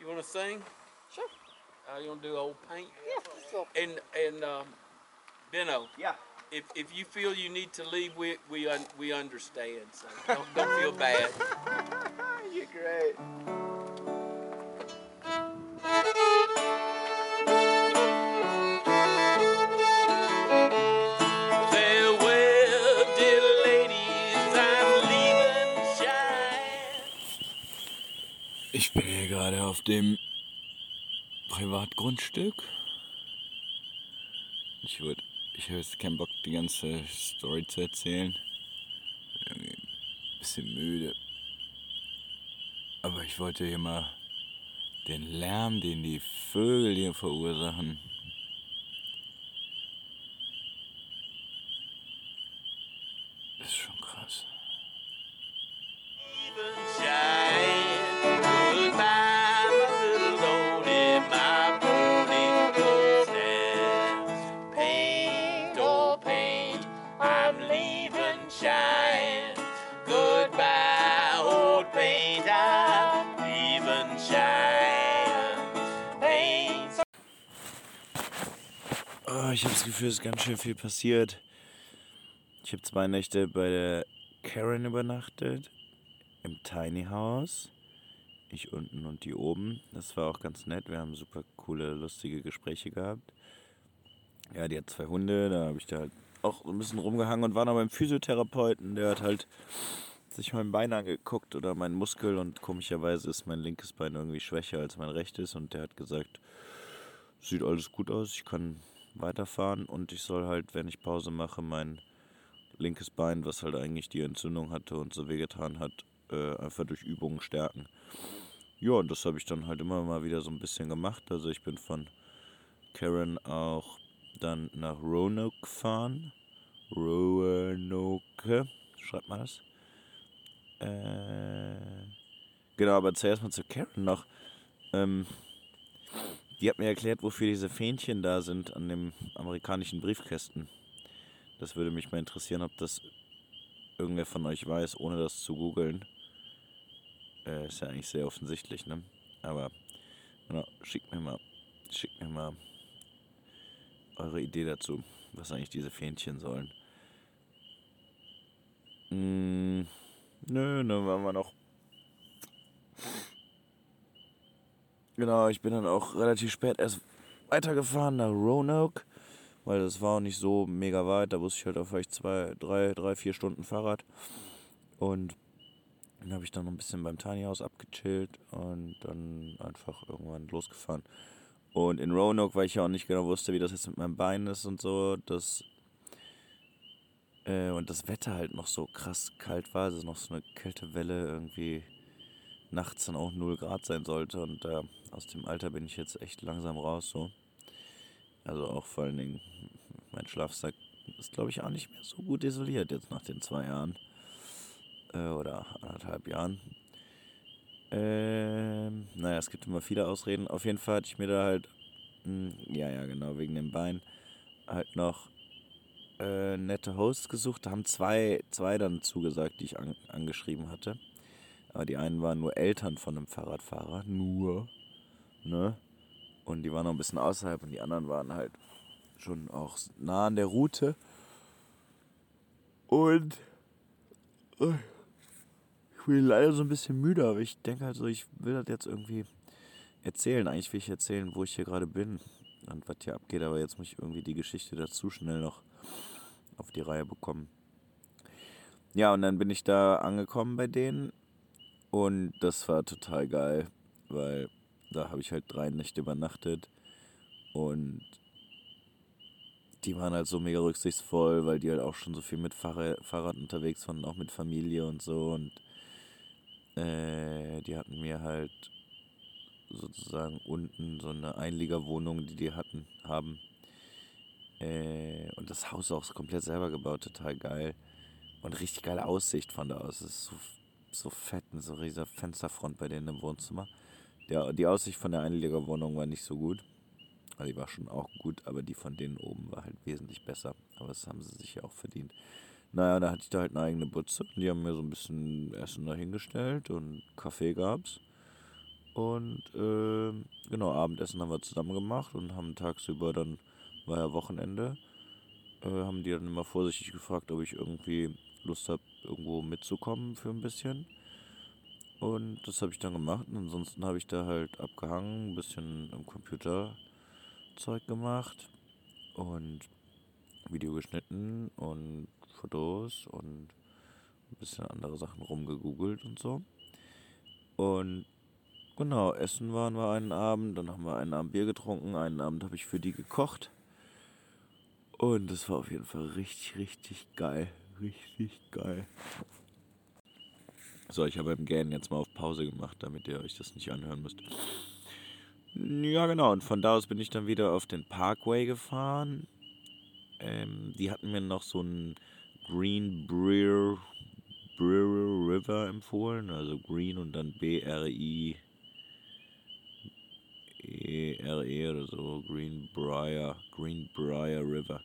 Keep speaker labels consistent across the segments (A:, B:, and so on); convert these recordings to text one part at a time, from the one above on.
A: You want to sing?
B: Sure.
A: Uh, you want to do old paint?
B: Yeah.
A: And and um, Benno,
B: Yeah.
A: if if you feel you need to leave, we we un- we understand. So don't, don't feel bad.
B: You're great.
C: Ich bin hier gerade auf dem Privatgrundstück. Ich würde, ich habe jetzt keinen Bock, die ganze Story zu erzählen. Bin irgendwie ein bisschen müde. Aber ich wollte hier mal den Lärm, den die Vögel hier verursachen.
A: Oh,
C: ich habe das Gefühl, es ist ganz schön viel passiert. Ich habe zwei Nächte bei der Karen übernachtet, im Tiny House. Ich unten und die oben. Das war auch ganz nett. Wir haben super coole, lustige Gespräche gehabt. Ja, die hat zwei Hunde. Da habe ich da halt auch ein bisschen rumgehangen und war noch beim Physiotherapeuten. Der hat halt sich mein Bein angeguckt oder meinen Muskel und komischerweise ist mein linkes Bein irgendwie schwächer als mein rechtes und der hat gesagt, sieht alles gut aus, ich kann weiterfahren und ich soll halt, wenn ich Pause mache, mein linkes Bein, was halt eigentlich die Entzündung hatte und so wehgetan hat, äh, einfach durch Übungen stärken. Ja, und das habe ich dann halt immer mal wieder so ein bisschen gemacht. Also ich bin von Karen auch dann nach Roanoke gefahren. Roanoke, schreibt man das? Äh, genau, aber zuerst mal zu Karen noch. Ähm, die hat mir erklärt, wofür diese Fähnchen da sind an dem amerikanischen Briefkästen. Das würde mich mal interessieren, ob das irgendwer von euch weiß, ohne das zu googeln. Äh, ist ja eigentlich sehr offensichtlich, ne? Aber genau, schickt mir mal, schickt mir mal eure Idee dazu, was eigentlich diese Fähnchen sollen. Mm, nö, dann waren wir noch. Genau, ich bin dann auch relativ spät erst weitergefahren nach Roanoke, weil das war auch nicht so mega weit. Da wusste ich halt auch vielleicht zwei, drei, drei, vier Stunden Fahrrad. Und dann habe ich dann noch ein bisschen beim Tiny House abgechillt und dann einfach irgendwann losgefahren. Und in Roanoke, weil ich ja auch nicht genau wusste, wie das jetzt mit meinem Bein ist und so, das äh, und das Wetter halt noch so krass kalt war, also noch so eine Kältewelle irgendwie nachts dann auch 0 Grad sein sollte. Und äh, aus dem Alter bin ich jetzt echt langsam raus so. Also auch vor allen Dingen, mein Schlafsack ist glaube ich auch nicht mehr so gut isoliert jetzt nach den zwei Jahren. Äh, oder anderthalb Jahren. Ähm, naja, es gibt immer viele Ausreden. Auf jeden Fall hatte ich mir da halt, mh, ja, ja, genau, wegen dem Bein, halt noch äh, nette Hosts gesucht. Da haben zwei, zwei dann zugesagt, die ich an, angeschrieben hatte. Aber die einen waren nur Eltern von einem Fahrradfahrer. Nur. Ne? Und die waren noch ein bisschen außerhalb und die anderen waren halt schon auch nah an der Route. Und äh, ich bin leider so ein bisschen müde, aber ich denke halt so, ich will das jetzt irgendwie erzählen. Eigentlich will ich erzählen, wo ich hier gerade bin und was hier abgeht, aber jetzt muss ich irgendwie die Geschichte dazu schnell noch auf die Reihe bekommen. Ja, und dann bin ich da angekommen bei denen und das war total geil, weil da habe ich halt drei Nächte übernachtet und die waren halt so mega rücksichtsvoll, weil die halt auch schon so viel mit Fahrrad, Fahrrad unterwegs waren, auch mit Familie und so und äh, die hatten mir halt sozusagen unten so eine Einliegerwohnung, die die hatten, haben. Äh, und das Haus auch komplett selber gebaut, total geil. Und richtig geile Aussicht von da aus. Es ist so, so fett, und so riesiger Fensterfront bei denen im Wohnzimmer. Der, die Aussicht von der Einliegerwohnung war nicht so gut. Also die war schon auch gut, aber die von denen oben war halt wesentlich besser. Aber das haben sie sich ja auch verdient. Naja, da hatte ich da halt eine eigene Butze. Die haben mir so ein bisschen Essen dahingestellt und Kaffee gab's. Und ähm, genau, Abendessen haben wir zusammen gemacht und haben tagsüber dann, war ja Wochenende, äh, haben die dann immer vorsichtig gefragt, ob ich irgendwie Lust habe, irgendwo mitzukommen für ein bisschen. Und das habe ich dann gemacht. Und ansonsten habe ich da halt abgehangen, ein bisschen am Computer Zeug gemacht und Video geschnitten und Fotos und ein bisschen andere Sachen rumgegoogelt und so. Und genau, essen waren wir einen Abend, dann haben wir einen Abend Bier getrunken, einen Abend habe ich für die gekocht. Und das war auf jeden Fall richtig, richtig geil. Richtig geil. So, ich habe beim Gähnen jetzt mal auf Pause gemacht, damit ihr euch das nicht anhören müsst. Ja, genau. Und von da aus bin ich dann wieder auf den Parkway gefahren. Ähm, die hatten mir noch so einen Green Breer, Breer River empfohlen. Also Green und dann B-R-I. E-R-E oder so. Green Briar. Green Briar River.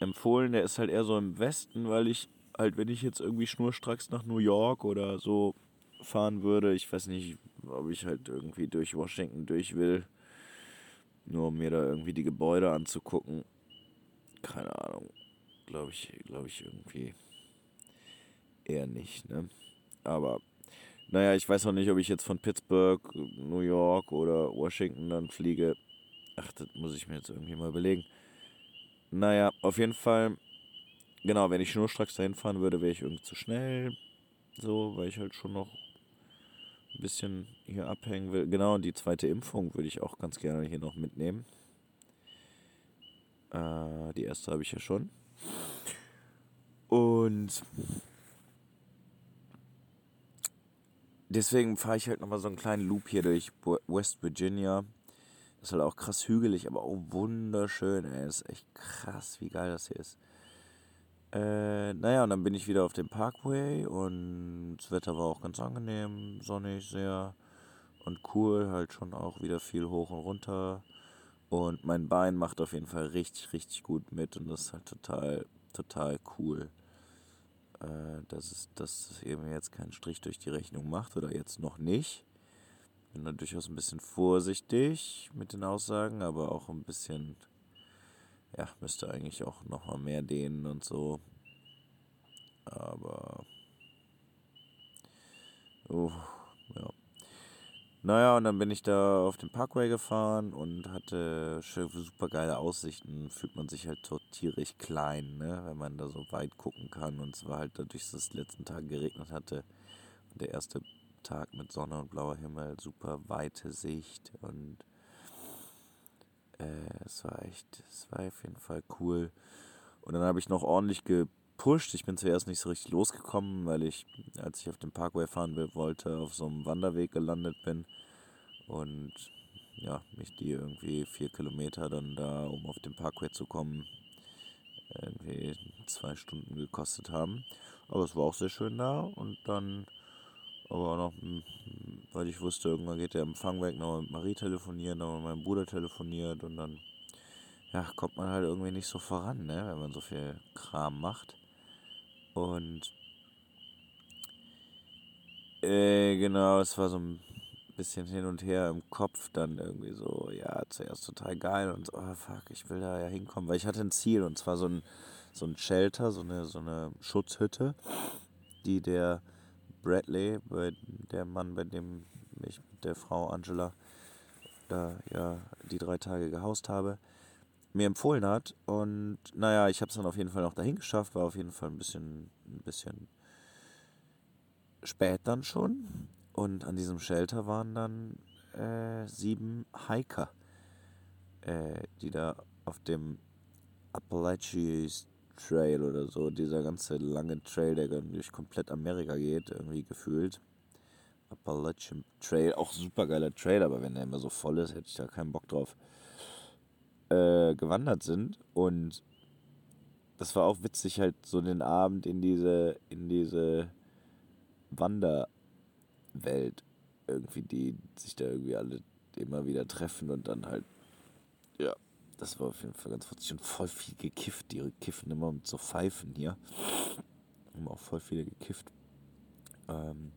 C: Empfohlen, der ist halt eher so im Westen, weil ich halt, wenn ich jetzt irgendwie schnurstracks nach New York oder so fahren würde, ich weiß nicht, ob ich halt irgendwie durch Washington durch will, nur um mir da irgendwie die Gebäude anzugucken. Keine Ahnung. Glaube ich, glaube ich irgendwie eher nicht, ne? Aber naja, ich weiß auch nicht, ob ich jetzt von Pittsburgh, New York oder Washington dann fliege. Ach, das muss ich mir jetzt irgendwie mal überlegen. Naja, auf jeden Fall, genau, wenn ich schnurstracks dahin fahren würde, wäre ich irgendwie zu schnell. So, weil ich halt schon noch ein bisschen hier abhängen will. Genau, und die zweite Impfung würde ich auch ganz gerne hier noch mitnehmen. Äh, die erste habe ich ja schon. Und deswegen fahre ich halt nochmal so einen kleinen Loop hier durch West Virginia. Ist halt auch krass hügelig, aber auch wunderschön. Ey. Das ist echt krass, wie geil das hier ist. Äh, naja, und dann bin ich wieder auf dem Parkway und das Wetter war auch ganz angenehm, sonnig sehr und cool, halt schon auch wieder viel hoch und runter. Und mein Bein macht auf jeden Fall richtig, richtig gut mit und das ist halt total, total cool. Äh, dass es, dass es eben jetzt keinen Strich durch die Rechnung macht oder jetzt noch nicht. Bin da durchaus ein bisschen vorsichtig mit den Aussagen, aber auch ein bisschen ja, müsste eigentlich auch noch mal mehr dehnen und so. Aber. Uh, ja. Naja, und dann bin ich da auf den Parkway gefahren und hatte super geile Aussichten. Fühlt man sich halt so tierisch klein, ne? wenn man da so weit gucken kann. Und es war halt dadurch, dass es letzten Tag geregnet hatte. Und der erste Tag mit Sonne und blauer Himmel, super weite Sicht und äh, es war echt, es war auf jeden Fall cool. Und dann habe ich noch ordentlich gepusht. Ich bin zuerst nicht so richtig losgekommen, weil ich, als ich auf dem Parkway fahren wollte, auf so einem Wanderweg gelandet bin. Und ja, mich die irgendwie vier Kilometer dann da, um auf den Parkway zu kommen, irgendwie zwei Stunden gekostet haben. Aber es war auch sehr schön da. Und dann aber noch, weil ich wusste, irgendwann geht der Empfang weg, noch mit Marie telefonieren, noch mit meinem Bruder telefoniert und dann, ja, kommt man halt irgendwie nicht so voran, ne, wenn man so viel Kram macht. Und, äh, genau, es war so ein bisschen hin und her im Kopf dann irgendwie so, ja, zuerst total geil und so, oh fuck, ich will da ja hinkommen, weil ich hatte ein Ziel und zwar so ein, so ein Shelter, so eine, so eine Schutzhütte, die der, Bradley, bei der Mann, bei dem ich mit der Frau Angela da ja die drei Tage gehaust habe, mir empfohlen hat. Und naja, ich habe es dann auf jeden Fall noch dahin geschafft, war auf jeden Fall ein bisschen, ein bisschen spät dann schon. Und an diesem Shelter waren dann äh, sieben Hiker, äh, die da auf dem Appalachian Trail oder so, dieser ganze lange Trail, der durch komplett Amerika geht, irgendwie gefühlt. Appalachian Trail, auch super geiler Trail, aber wenn der immer so voll ist, hätte ich da keinen Bock drauf. Äh, gewandert sind und das war auch witzig, halt so den Abend in diese, in diese Wanderwelt irgendwie, die sich da irgendwie alle immer wieder treffen und dann halt, ja, das war auf jeden Fall ganz witzig und voll viel gekifft. Die kiffen immer mit so Pfeifen hier. Haben auch voll viele gekifft. Ähm,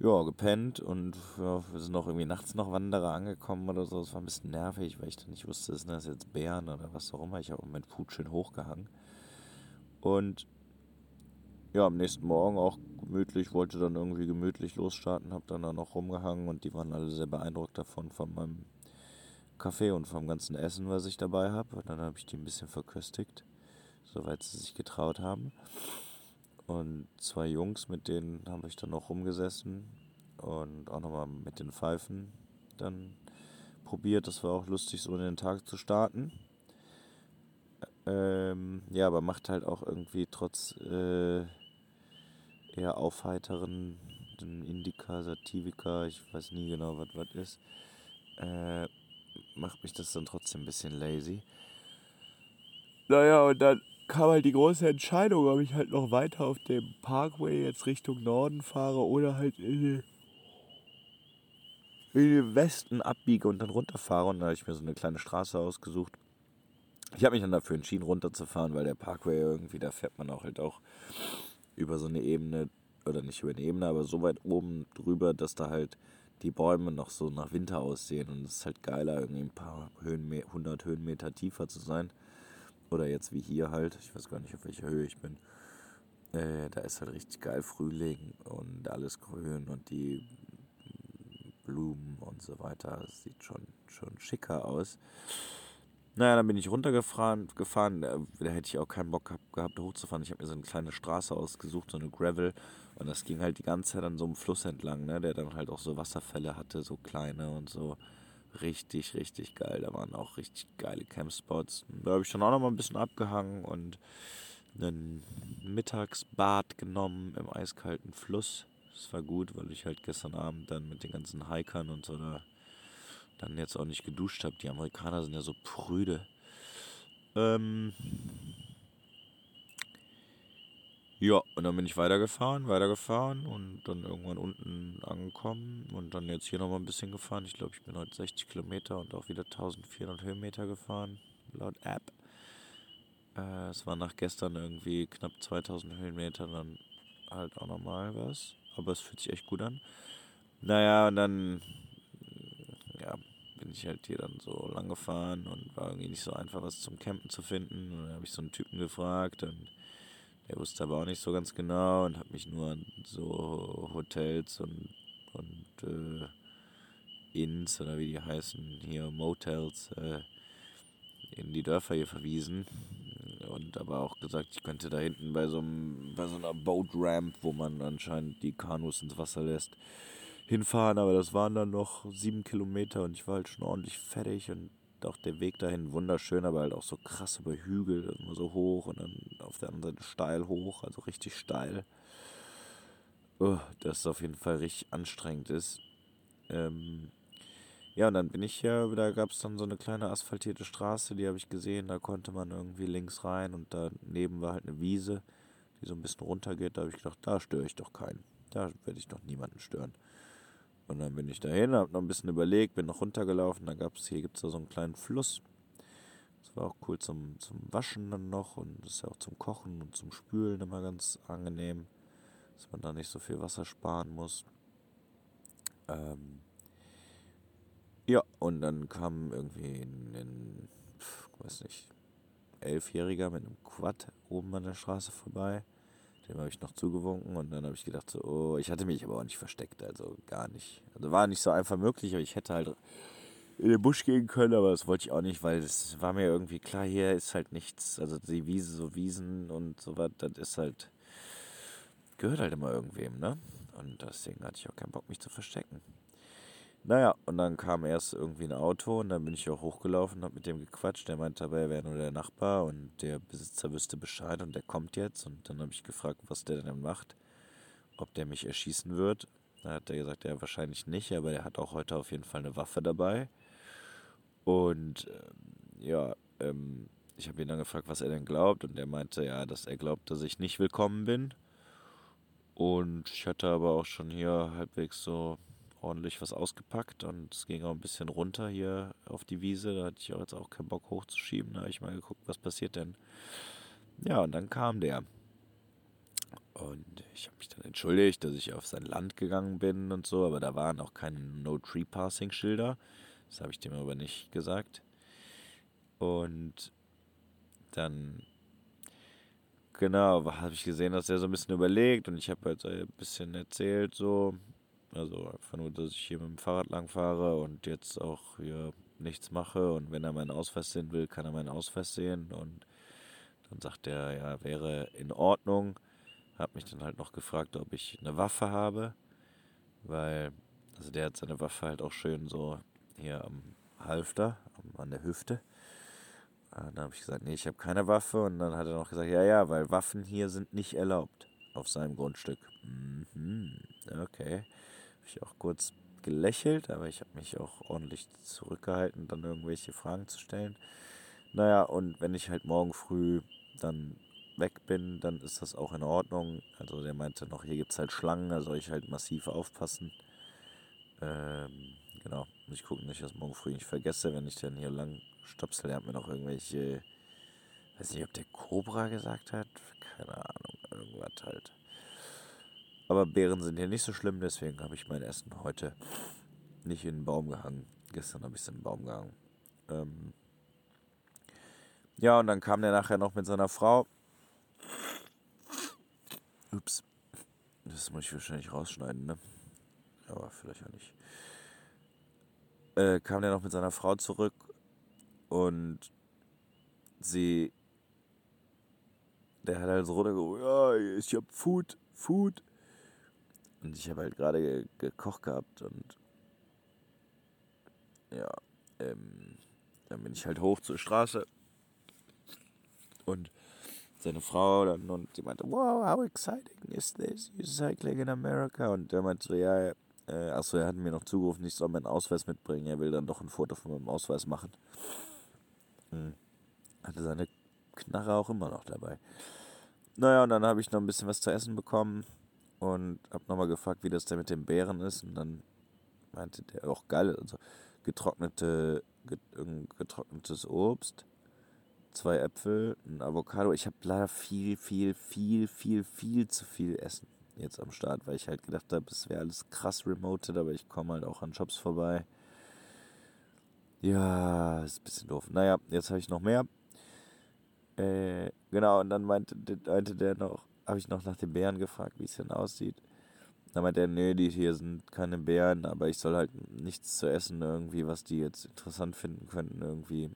C: ja, gepennt und ja, wir sind noch irgendwie nachts noch Wanderer angekommen oder so. Es war ein bisschen nervig, weil ich dann nicht wusste, sind das jetzt Bären oder was auch immer. Ich habe mit Put schön hochgehangen. Und ja, am nächsten Morgen auch gemütlich, wollte dann irgendwie gemütlich losstarten, habe dann da noch rumgehangen und die waren alle sehr beeindruckt davon, von meinem Kaffee und vom ganzen Essen, was ich dabei habe. Und dann habe ich die ein bisschen verköstigt, soweit sie sich getraut haben. Und zwei Jungs, mit denen habe ich dann noch rumgesessen und auch nochmal mit den Pfeifen dann probiert. Das war auch lustig, so in den Tag zu starten. Ähm, ja, aber macht halt auch irgendwie trotz äh, eher aufheiteren Indica, Sativika, ich weiß nie genau, was was ist, äh, macht mich das dann trotzdem ein bisschen lazy. Naja, und dann kam halt die große Entscheidung, ob ich halt noch weiter auf dem Parkway jetzt Richtung Norden fahre oder halt in den, Westen abbiege und dann runterfahre. Und da habe ich mir so eine kleine Straße ausgesucht. Ich habe mich dann dafür entschieden, runterzufahren, weil der Parkway irgendwie, da fährt man auch halt auch über so eine Ebene, oder nicht über eine Ebene, aber so weit oben drüber, dass da halt die Bäume noch so nach Winter aussehen. Und es ist halt geiler, irgendwie ein paar Höhenme 100 Höhenmeter tiefer zu sein. Oder jetzt wie hier halt, ich weiß gar nicht, auf welcher Höhe ich bin. Äh, da ist halt richtig geil Frühling und alles grün und die Blumen und so weiter. Das sieht schon, schon schicker aus. Naja, dann bin ich runtergefahren, gefahren. Da, hätte ich auch keinen Bock gehabt, gehabt hochzufahren. Ich habe mir so eine kleine Straße ausgesucht, so eine Gravel. Und das ging halt die ganze Zeit an so einem Fluss entlang, ne, der dann halt auch so Wasserfälle hatte, so kleine und so. Richtig, richtig geil. Da waren auch richtig geile Campspots. Da habe ich dann auch noch mal ein bisschen abgehangen und einen Mittagsbad genommen im eiskalten Fluss. Das war gut, weil ich halt gestern Abend dann mit den ganzen Hikern und so da dann jetzt auch nicht geduscht habe. Die Amerikaner sind ja so prüde. Ähm ja, und dann bin ich weitergefahren, weitergefahren und dann irgendwann unten angekommen und dann jetzt hier nochmal ein bisschen gefahren. Ich glaube, ich bin heute 60 Kilometer und auch wieder 1400 Höhenmeter gefahren, laut App. Äh, es war nach gestern irgendwie knapp 2000 Höhenmeter, dann halt auch nochmal was. Aber es fühlt sich echt gut an. Naja, und dann ja, bin ich halt hier dann so lang gefahren und war irgendwie nicht so einfach, was zum Campen zu finden. Und dann habe ich so einen Typen gefragt und der wusste aber auch nicht so ganz genau und hat mich nur an so Hotels und, und äh, Inns oder wie die heißen, hier Motels äh, in die Dörfer hier verwiesen. Und aber auch gesagt, ich könnte da hinten bei so, einem, bei so einer Boat Ramp, wo man anscheinend die Kanus ins Wasser lässt, hinfahren. Aber das waren dann noch sieben Kilometer und ich war halt schon ordentlich fertig und auch der Weg dahin wunderschön, aber halt auch so krass über Hügel, immer so hoch und dann auf der anderen Seite steil hoch, also richtig steil. Oh, das auf jeden Fall richtig anstrengend ist. Ähm, ja, und dann bin ich ja, da gab es dann so eine kleine asphaltierte Straße, die habe ich gesehen, da konnte man irgendwie links rein und daneben war halt eine Wiese, die so ein bisschen runter geht. Da habe ich gedacht, da störe ich doch keinen. Da werde ich doch niemanden stören. Und dann bin ich dahin, habe noch ein bisschen überlegt, bin noch runtergelaufen. Da gab es, hier gibt es so einen kleinen Fluss. Das war auch cool zum, zum Waschen dann noch und das ist ja auch zum Kochen und zum Spülen immer ganz angenehm, dass man da nicht so viel Wasser sparen muss. Ähm ja, und dann kam irgendwie ein, ein weiß nicht, Elfjähriger mit einem Quad oben an der Straße vorbei. Dem habe ich noch zugewunken und dann habe ich gedacht, so, oh, ich hatte mich aber auch nicht versteckt, also gar nicht. Also war nicht so einfach möglich, aber ich hätte halt in den Busch gehen können, aber das wollte ich auch nicht, weil es war mir irgendwie klar, hier ist halt nichts, also die Wiese, so Wiesen und so was, das ist halt, gehört halt immer irgendwem, ne? Und deswegen hatte ich auch keinen Bock, mich zu verstecken. Naja, und dann kam erst irgendwie ein Auto und dann bin ich auch hochgelaufen, hab mit dem gequatscht. Der meinte dabei, er wäre nur der Nachbar und der Besitzer wüsste Bescheid und der kommt jetzt. Und dann habe ich gefragt, was der denn macht, ob der mich erschießen wird. Da hat er gesagt, ja, wahrscheinlich nicht, aber er hat auch heute auf jeden Fall eine Waffe dabei. Und ähm, ja, ähm, ich habe ihn dann gefragt, was er denn glaubt. Und er meinte, ja, dass er glaubt, dass ich nicht willkommen bin. Und ich hatte aber auch schon hier halbwegs so ordentlich was ausgepackt und es ging auch ein bisschen runter hier auf die Wiese. Da hatte ich auch jetzt auch keinen Bock hochzuschieben. Da habe ich mal geguckt, was passiert denn. Ja, und dann kam der. Und ich habe mich dann entschuldigt, dass ich auf sein Land gegangen bin und so, aber da waren auch keine No-Tree-Passing-Schilder. Das habe ich dem aber nicht gesagt. Und dann, genau, habe ich gesehen, dass er so ein bisschen überlegt und ich habe halt so ein bisschen erzählt, so. Also einfach nur, dass ich hier mit dem Fahrrad lang fahre und jetzt auch hier nichts mache. Und wenn er meinen Ausweis sehen will, kann er meinen Ausweis sehen. Und dann sagt er, ja, wäre in Ordnung. Hab mich dann halt noch gefragt, ob ich eine Waffe habe. Weil, also der hat seine Waffe halt auch schön so hier am Halfter, an der Hüfte. Und dann habe ich gesagt, nee, ich habe keine Waffe. Und dann hat er noch gesagt, ja, ja, weil Waffen hier sind nicht erlaubt auf seinem Grundstück. Mhm, okay. Habe ich auch kurz gelächelt, aber ich habe mich auch ordentlich zurückgehalten, dann irgendwelche Fragen zu stellen. Naja, und wenn ich halt morgen früh dann weg bin, dann ist das auch in Ordnung. Also der meinte noch, hier gibt es halt Schlangen, da soll ich halt massiv aufpassen. Ähm, genau, muss ich gucken, dass ich das morgen früh nicht vergesse, wenn ich dann hier lang stopsel. Der hat mir noch irgendwelche, weiß nicht, ob der Cobra gesagt hat, keine Ahnung, irgendwas halt. Aber Beeren sind hier nicht so schlimm, deswegen habe ich mein Essen heute nicht in den Baum gehangen. Gestern habe ich es in den Baum gehangen. Ähm ja, und dann kam der nachher noch mit seiner Frau. Ups. Das muss ich wahrscheinlich rausschneiden, ne? Aber vielleicht auch nicht. Äh, kam der noch mit seiner Frau zurück und sie. Der hat halt so runtergeholt, ja, ich hab Food, Food. Und ich habe halt gerade ge gekocht gehabt und ja, ähm, dann bin ich halt hoch zur Straße und seine Frau dann und sie meinte, wow, how exciting is this? You're cycling in America. Und der meinte so, ja, äh, achso, er hat mir noch zugerufen, ich soll meinen Ausweis mitbringen. Er will dann doch ein Foto von meinem Ausweis machen. Hm. Hatte seine Knarre auch immer noch dabei. Naja, und dann habe ich noch ein bisschen was zu essen bekommen und habe nochmal gefragt, wie das denn mit den Beeren ist. Und dann meinte der auch geil, also getrocknete, getrocknetes Obst, zwei Äpfel, ein Avocado. Ich habe leider viel, viel, viel, viel, viel zu viel Essen jetzt am Start, weil ich halt gedacht habe, es wäre alles krass remoted, aber ich komme halt auch an Jobs vorbei. Ja, ist ein bisschen doof. Naja, jetzt habe ich noch mehr. Äh, genau, und dann meinte, meinte der noch, habe ich noch nach den Bären gefragt, wie es denn aussieht. Da meinte er, nee, die hier sind keine Bären, aber ich soll halt nichts zu essen irgendwie, was die jetzt interessant finden könnten, irgendwie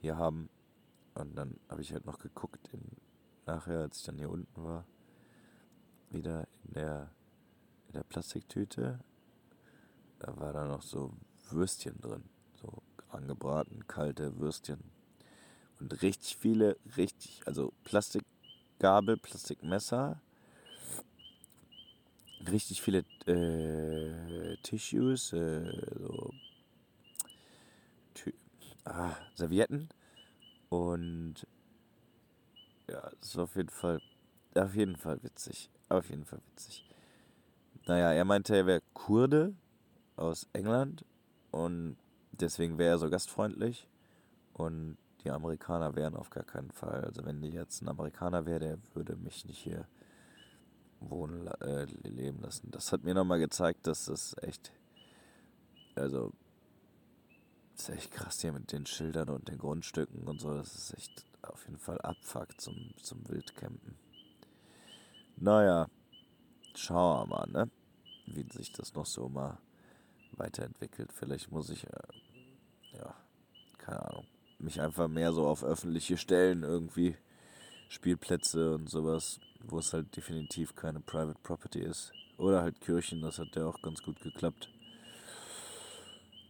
C: hier haben. Und dann habe ich halt noch geguckt, in, nachher, als ich dann hier unten war, wieder in der, in der Plastiktüte. Da war da noch so Würstchen drin, so angebraten, kalte Würstchen. Und richtig viele, richtig, also Plastikgabel, Plastikmesser, richtig viele äh, Tissues, äh, so ah, Servietten. Und ja, ist auf jeden Fall, auf jeden Fall witzig, auf jeden Fall witzig. Naja, er meinte, er wäre Kurde aus England und deswegen wäre er so gastfreundlich. Und die Amerikaner wären auf gar keinen Fall. Also wenn ich jetzt ein Amerikaner wäre, der würde mich nicht hier wohnen, äh, leben lassen. Das hat mir nochmal gezeigt, dass das echt, also, das ist echt krass hier mit den Schildern und den Grundstücken und so. Das ist echt auf jeden Fall Abfuck zum, zum Wildcampen. Naja, schauen wir mal, ne? Wie sich das noch so mal weiterentwickelt. Vielleicht muss ich, äh, ja, keine Ahnung, mich einfach mehr so auf öffentliche Stellen irgendwie, Spielplätze und sowas, wo es halt definitiv keine Private Property ist. Oder halt Kirchen, das hat ja auch ganz gut geklappt.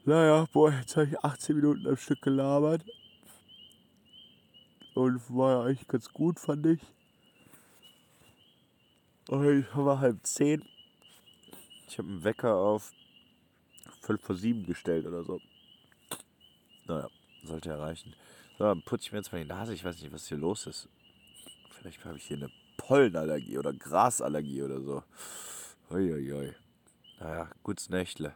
C: Naja, boah, jetzt habe ich 18 Minuten am Stück gelabert. Und war ja eigentlich ganz gut, fand ich. Und ich war halb zehn. Ich habe einen Wecker auf 5 vor 7 gestellt oder so. Naja, sollte erreichen. So, dann putze ich mir jetzt mal die Nase. Ich weiß nicht, was hier los ist. Vielleicht habe ich hier eine Pollenallergie oder Grasallergie oder so. Uiuiui. Naja, gutes Nächtle.